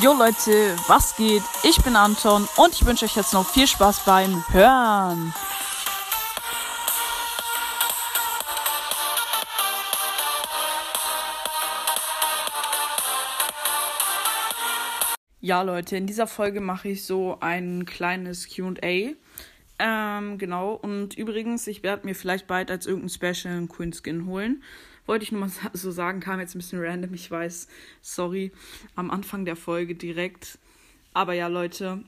Jo Leute, was geht? Ich bin Anton und ich wünsche euch jetzt noch viel Spaß beim Hören. Ja Leute, in dieser Folge mache ich so ein kleines QA. Ähm, genau. Und übrigens, ich werde mir vielleicht bald als irgendein Special einen Queen Skin holen. Wollte ich nur mal so sagen, kam jetzt ein bisschen random, ich weiß. Sorry, am Anfang der Folge direkt. Aber ja, Leute.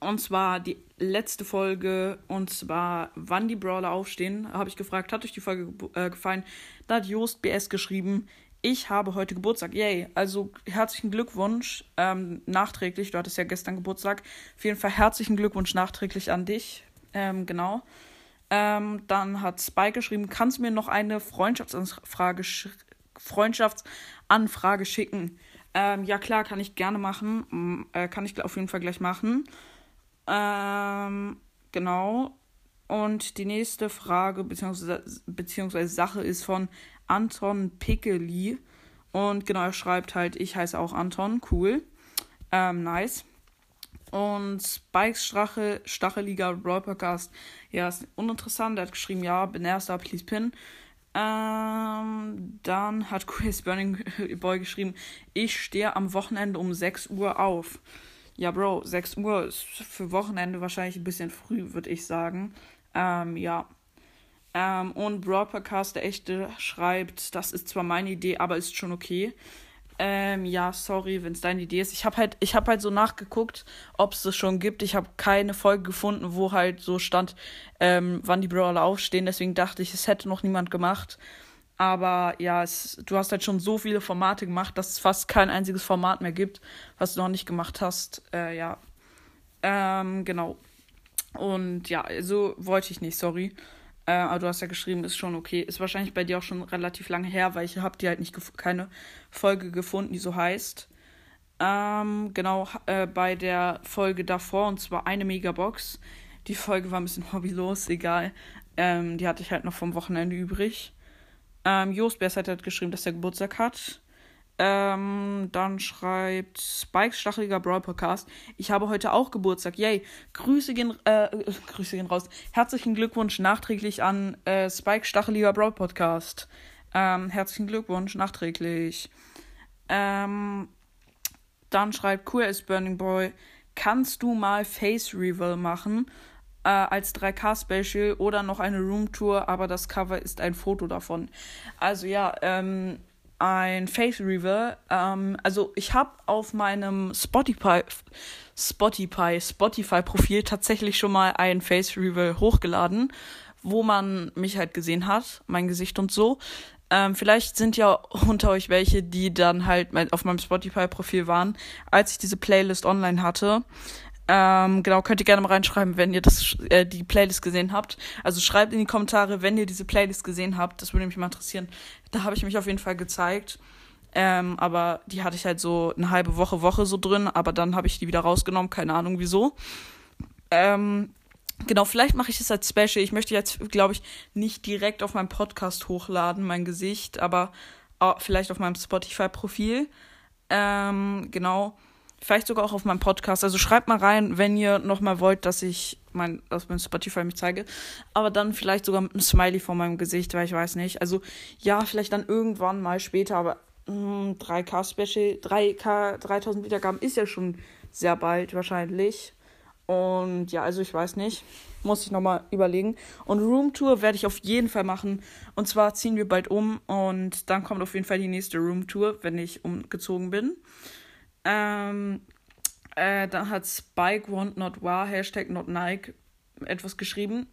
Und zwar die letzte Folge, und zwar, wann die Brawler aufstehen, habe ich gefragt, hat euch die Folge äh, gefallen? Da hat Jost BS geschrieben, ich habe heute Geburtstag. Yay. Also herzlichen Glückwunsch ähm, nachträglich. Du hattest ja gestern Geburtstag. Auf jeden Fall herzlichen Glückwunsch nachträglich an dich. Ähm, genau. Ähm, dann hat Spike geschrieben, kannst du mir noch eine Freundschaftsanfrage, sch Freundschaftsanfrage schicken? Ähm, ja klar, kann ich gerne machen. Äh, kann ich auf jeden Fall gleich machen. Ähm, genau. Und die nächste Frage bzw. beziehungsweise Sache ist von Anton Pickeli. Und genau, er schreibt halt, ich heiße auch Anton. Cool. Ähm, nice. Und Spikes Strache, Stacheliger Brawl Podcast. Ja, ist uninteressant. Er hat geschrieben, ja, bin erster, please pin. Ähm, dann hat Chris Burning Boy geschrieben, ich stehe am Wochenende um 6 Uhr auf. Ja, Bro, 6 Uhr ist für Wochenende wahrscheinlich ein bisschen früh, würde ich sagen. Ähm, ja. Ähm, und Podcast, der echte, schreibt, das ist zwar meine Idee, aber ist schon okay. Ähm, ja, sorry, wenn es deine Idee ist. Ich habe halt, ich habe halt so nachgeguckt, ob es das schon gibt. Ich habe keine Folge gefunden, wo halt so stand, ähm, wann die Brawler aufstehen. Deswegen dachte ich, es hätte noch niemand gemacht. Aber ja, es, du hast halt schon so viele Formate gemacht, dass es fast kein einziges Format mehr gibt, was du noch nicht gemacht hast. Äh, ja. Ähm, genau. Und ja, so wollte ich nicht, sorry. Äh, aber du hast ja geschrieben, ist schon okay. Ist wahrscheinlich bei dir auch schon relativ lange her, weil ich habe dir halt nicht keine Folge gefunden, die so heißt. Ähm, genau, äh, bei der Folge davor, und zwar eine Megabox. Die Folge war ein bisschen hobbylos, egal. Ähm, die hatte ich halt noch vom Wochenende übrig. Ähm, Jost Bers hat halt geschrieben, dass er Geburtstag hat. Ähm, dann schreibt Spikes Stacheliger Brawl Podcast. Ich habe heute auch Geburtstag. Yay. Grüße gehen, äh, Grüße gehen raus. Herzlichen Glückwunsch nachträglich an äh, Spike Stacheliger Brawl Podcast. Ähm, herzlichen Glückwunsch nachträglich. Ähm, dann schreibt Queer is Burning Boy. Kannst du mal Face Reveal machen? Äh, als 3K-Special oder noch eine Roomtour, aber das Cover ist ein Foto davon. Also ja, ähm, ein Face Reveal. Ähm, also ich habe auf meinem Spotify Spotify Spotify Profil tatsächlich schon mal ein Face Reveal hochgeladen, wo man mich halt gesehen hat, mein Gesicht und so. Ähm, vielleicht sind ja unter euch welche, die dann halt auf meinem Spotify Profil waren, als ich diese Playlist online hatte. Ähm, genau, könnt ihr gerne mal reinschreiben, wenn ihr das, äh, die Playlist gesehen habt. Also schreibt in die Kommentare, wenn ihr diese Playlist gesehen habt. Das würde mich mal interessieren. Da habe ich mich auf jeden Fall gezeigt. Ähm, aber die hatte ich halt so eine halbe Woche, Woche so drin. Aber dann habe ich die wieder rausgenommen. Keine Ahnung wieso. Ähm, genau, vielleicht mache ich das als Special. Ich möchte jetzt, glaube ich, nicht direkt auf meinem Podcast hochladen, mein Gesicht. Aber vielleicht auf meinem Spotify-Profil. Ähm, genau Vielleicht sogar auch auf meinem Podcast. Also schreibt mal rein, wenn ihr nochmal wollt, dass ich mein, aus meinem Spotify mich zeige. Aber dann vielleicht sogar mit einem Smiley vor meinem Gesicht, weil ich weiß nicht. Also ja, vielleicht dann irgendwann mal später, aber mh, 3K Special, 3K, 3000 Wiedergaben ist ja schon sehr bald wahrscheinlich. Und ja, also ich weiß nicht. Muss ich nochmal überlegen. Und Roomtour werde ich auf jeden Fall machen. Und zwar ziehen wir bald um. Und dann kommt auf jeden Fall die nächste Roomtour, wenn ich umgezogen bin. Ähm, äh, dann hat Spike Want Not War, Hashtag Not Nike, etwas geschrieben.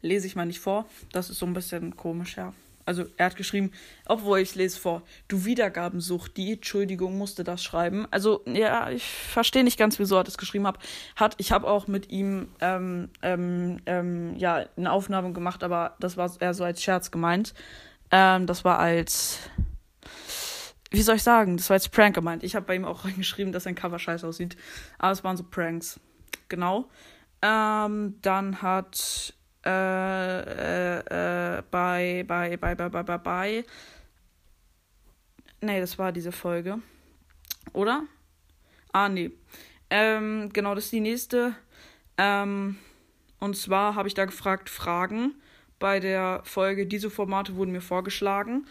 Lese ich mal nicht vor. Das ist so ein bisschen komisch, ja. Also er hat geschrieben, obwohl ich lese vor, du Wiedergabensucht, die Entschuldigung musste das schreiben. Also ja, ich verstehe nicht ganz, wieso er das geschrieben hat. hat ich habe auch mit ihm ähm, ähm, ähm, ja eine Aufnahme gemacht, aber das war eher so als Scherz gemeint. Ähm, das war als wie soll ich sagen, das war jetzt Prank gemeint. Ich habe bei ihm auch reingeschrieben, dass sein Cover scheiße aussieht. Aber es waren so Pranks. Genau. Ähm, dann hat äh, äh, äh, bei, bei, bei, bei, bei, bei, bei. Nee, das war diese Folge. Oder? Ah, nee. Ähm, genau, das ist die nächste. Ähm, und zwar habe ich da gefragt, Fragen bei der Folge. Diese Formate wurden mir vorgeschlagen.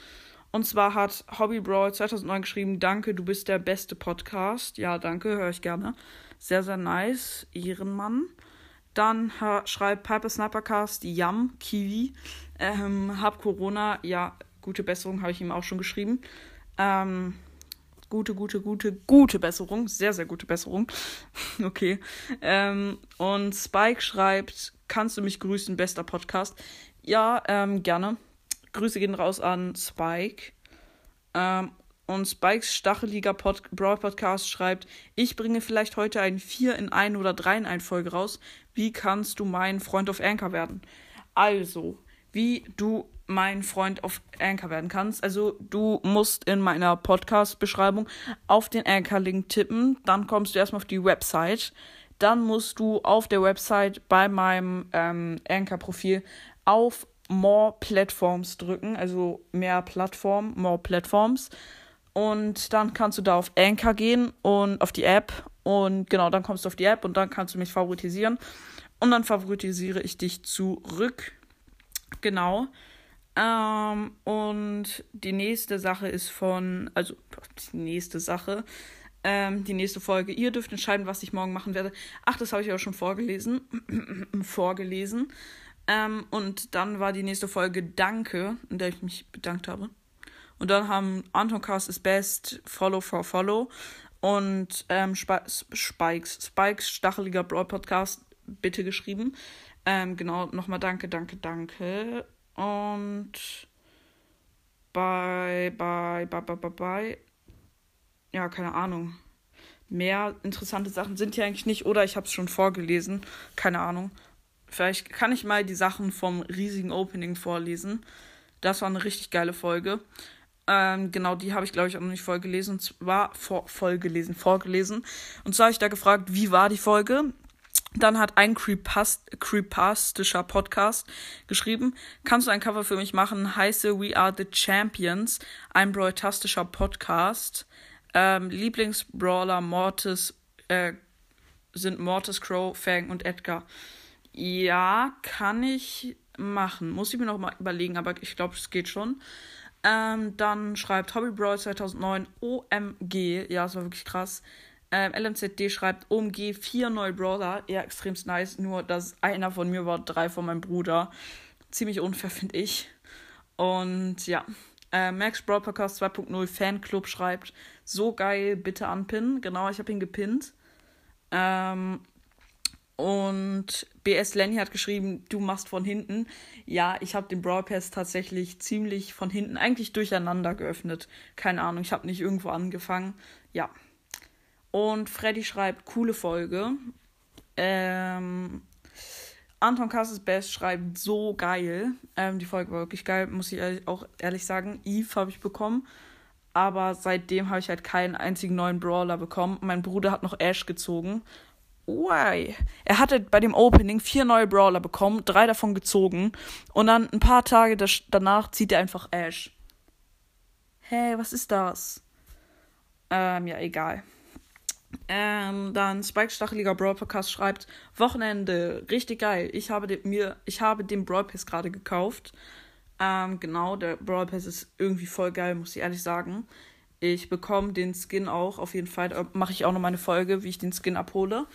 Und zwar hat Hobby Brawl 2009 geschrieben, danke, du bist der beste Podcast. Ja, danke, höre ich gerne. Sehr, sehr nice. Ehrenmann. Dann schreibt Piper Snipercast, Yam, Kiwi. Ähm, hab Corona, ja, gute Besserung, habe ich ihm auch schon geschrieben. Ähm, gute, gute, gute, gute Besserung. Sehr, sehr gute Besserung. okay. Ähm, und Spike schreibt, kannst du mich grüßen, bester Podcast? Ja, ähm, gerne. Grüße gehen raus an Spike. Ähm, und Spikes Stacheliger Pod Brawl Podcast schreibt, ich bringe vielleicht heute ein 4 in 1 oder 3 in 1 Folge raus. Wie kannst du mein Freund auf Anchor werden? Also, wie du mein Freund auf Anchor werden kannst. Also du musst in meiner Podcast-Beschreibung auf den Anchor-Link tippen. Dann kommst du erstmal auf die Website. Dann musst du auf der Website bei meinem ähm, Anchor-Profil auf More Platforms drücken. Also mehr Plattformen, More Platforms. Und dann kannst du da auf Anchor gehen und auf die App. Und genau, dann kommst du auf die App und dann kannst du mich favoritisieren. Und dann favoritisiere ich dich zurück. Genau. Ähm, und die nächste Sache ist von, also die nächste Sache, ähm, die nächste Folge. Ihr dürft entscheiden, was ich morgen machen werde. Ach, das habe ich aber schon vorgelesen. vorgelesen. Ähm, und dann war die nächste Folge Danke, in der ich mich bedankt habe. Und dann haben Anton Cast is Best, Follow for Follow und ähm, Spikes, Spikes Stacheliger Broad Podcast bitte geschrieben. Ähm, genau, nochmal danke, danke, danke. Und bei, bei, bei, bei, bei, bei, ja, keine Ahnung. Mehr interessante Sachen sind hier eigentlich nicht, oder ich habe es schon vorgelesen. Keine Ahnung. Vielleicht kann ich mal die Sachen vom riesigen Opening vorlesen. Das war eine richtig geile Folge. Ähm, genau, die habe ich, glaube ich, auch noch nicht vorgelesen. Und zwar vor, vollgelesen, vorgelesen. Und zwar habe ich da gefragt, wie war die Folge? Dann hat ein Creepast creepastischer Podcast geschrieben, kannst du ein Cover für mich machen? Heiße We Are the Champions, ein broitastischer Podcast. Ähm, Lieblingsbrawler Mortis äh, sind Mortis, Crow, Fang und Edgar. Ja, kann ich machen. Muss ich mir noch mal überlegen, aber ich glaube, es geht schon. Ähm, dann schreibt Hobby Brawl 2009 OMG. Ja, das war wirklich krass. Ähm, LMZD schreibt OMG, vier neue Brawler. Ja, extremst nice. Nur, dass einer von mir war, drei von meinem Bruder. Ziemlich unfair, finde ich. Und ja. Äh, Max Brawl Podcast 2.0 Fanclub schreibt, so geil, bitte anpinnen. Genau, ich habe ihn gepinnt. Ähm, und BS Lenny hat geschrieben, du machst von hinten. Ja, ich habe den Brawl Pass tatsächlich ziemlich von hinten, eigentlich durcheinander geöffnet. Keine Ahnung, ich habe nicht irgendwo angefangen. Ja, und Freddy schreibt, coole Folge. Ähm, Anton Kasses Best schreibt, so geil. Ähm, die Folge war wirklich geil, muss ich auch ehrlich sagen. Eve habe ich bekommen. Aber seitdem habe ich halt keinen einzigen neuen Brawler bekommen. Mein Bruder hat noch Ash gezogen. Why? Er hatte bei dem Opening vier neue Brawler bekommen, drei davon gezogen. Und dann ein paar Tage danach zieht er einfach Ash. Hey, was ist das? Ähm, ja, egal. Ähm, dann Spike Stacheliger Brawl Podcast schreibt: Wochenende, richtig geil. Ich habe den, mir, ich habe den Brawl Pass gerade gekauft. Ähm, genau, der Brawl Pass ist irgendwie voll geil, muss ich ehrlich sagen. Ich bekomme den Skin auch auf jeden Fall. Da mache ich auch noch mal eine Folge, wie ich den Skin abhole.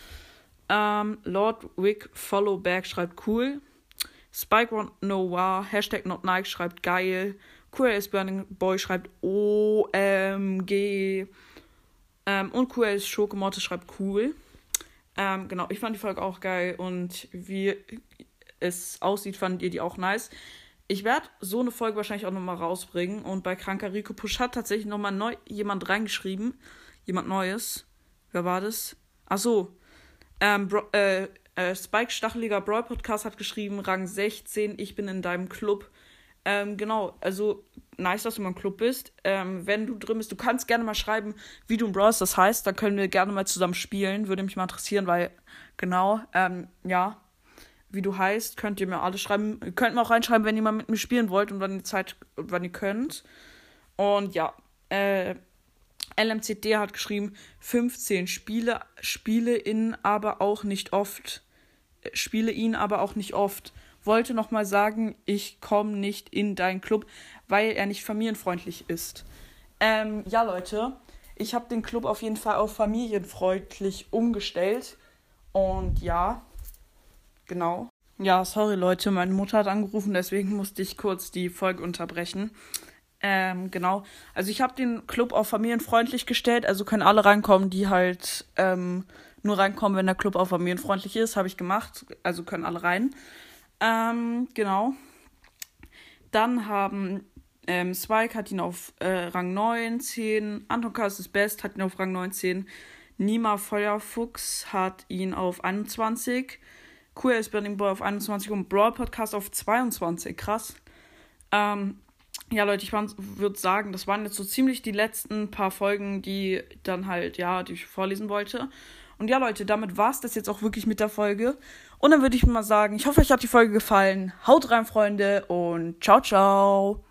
Ähm, Lord Wick Followback schreibt cool. Spike Noir, Hashtag Not Nike schreibt geil. QRS Burning Boy schreibt OMG. Ähm, und QL Schokomotte schreibt cool. Ähm, genau, ich fand die Folge auch geil und wie es aussieht, fandet ihr die auch nice. Ich werde so eine Folge wahrscheinlich auch nochmal rausbringen und bei Kranker Rico Push hat tatsächlich nochmal neu jemand reingeschrieben. Jemand Neues. Wer war das? Ach so. Ähm, Bro äh, äh, Spike Stacheliger Brawl Podcast hat geschrieben, Rang 16, ich bin in deinem Club. Ähm, genau, also nice, dass du mal im Club bist. Ähm, wenn du drin bist, du kannst gerne mal schreiben, wie du im Brawl das heißt. Da können wir gerne mal zusammen spielen. Würde mich mal interessieren, weil genau, ähm, ja, wie du heißt, könnt ihr mir alles schreiben. Ihr könnt mir auch reinschreiben, wenn ihr mal mit mir spielen wollt und wann ihr Zeit, wann ihr könnt. Und ja, äh, LMCD hat geschrieben, 15 Spiele, spiele ihn aber auch nicht oft. äh, Spiele ihn aber auch nicht oft. Wollte nochmal sagen, ich komme nicht in deinen Club, weil er nicht familienfreundlich ist. Ähm, ja, Leute, ich habe den Club auf jeden Fall auf familienfreundlich umgestellt. Und ja, genau. Ja, sorry Leute, meine Mutter hat angerufen, deswegen musste ich kurz die Folge unterbrechen. Ähm, genau. Also ich habe den Club auf familienfreundlich gestellt, also können alle reinkommen, die halt ähm, nur reinkommen, wenn der Club auf familienfreundlich ist. Habe ich gemacht, also können alle rein. Ähm, genau. Dann haben ähm, Spike hat ihn auf äh, Rang 19, Anton Kass ist Best hat ihn auf Rang 19, Nima Feuerfuchs hat ihn auf 21, Queer is Burning Boy auf 21 und Brawl Podcast auf 22. Krass. Ähm, ja, Leute, ich würde sagen, das waren jetzt so ziemlich die letzten paar Folgen, die dann halt, ja, die ich vorlesen wollte. Und ja, Leute, damit war es das jetzt auch wirklich mit der Folge. Und dann würde ich mal sagen, ich hoffe, euch hat die Folge gefallen. Haut rein, Freunde, und ciao, ciao.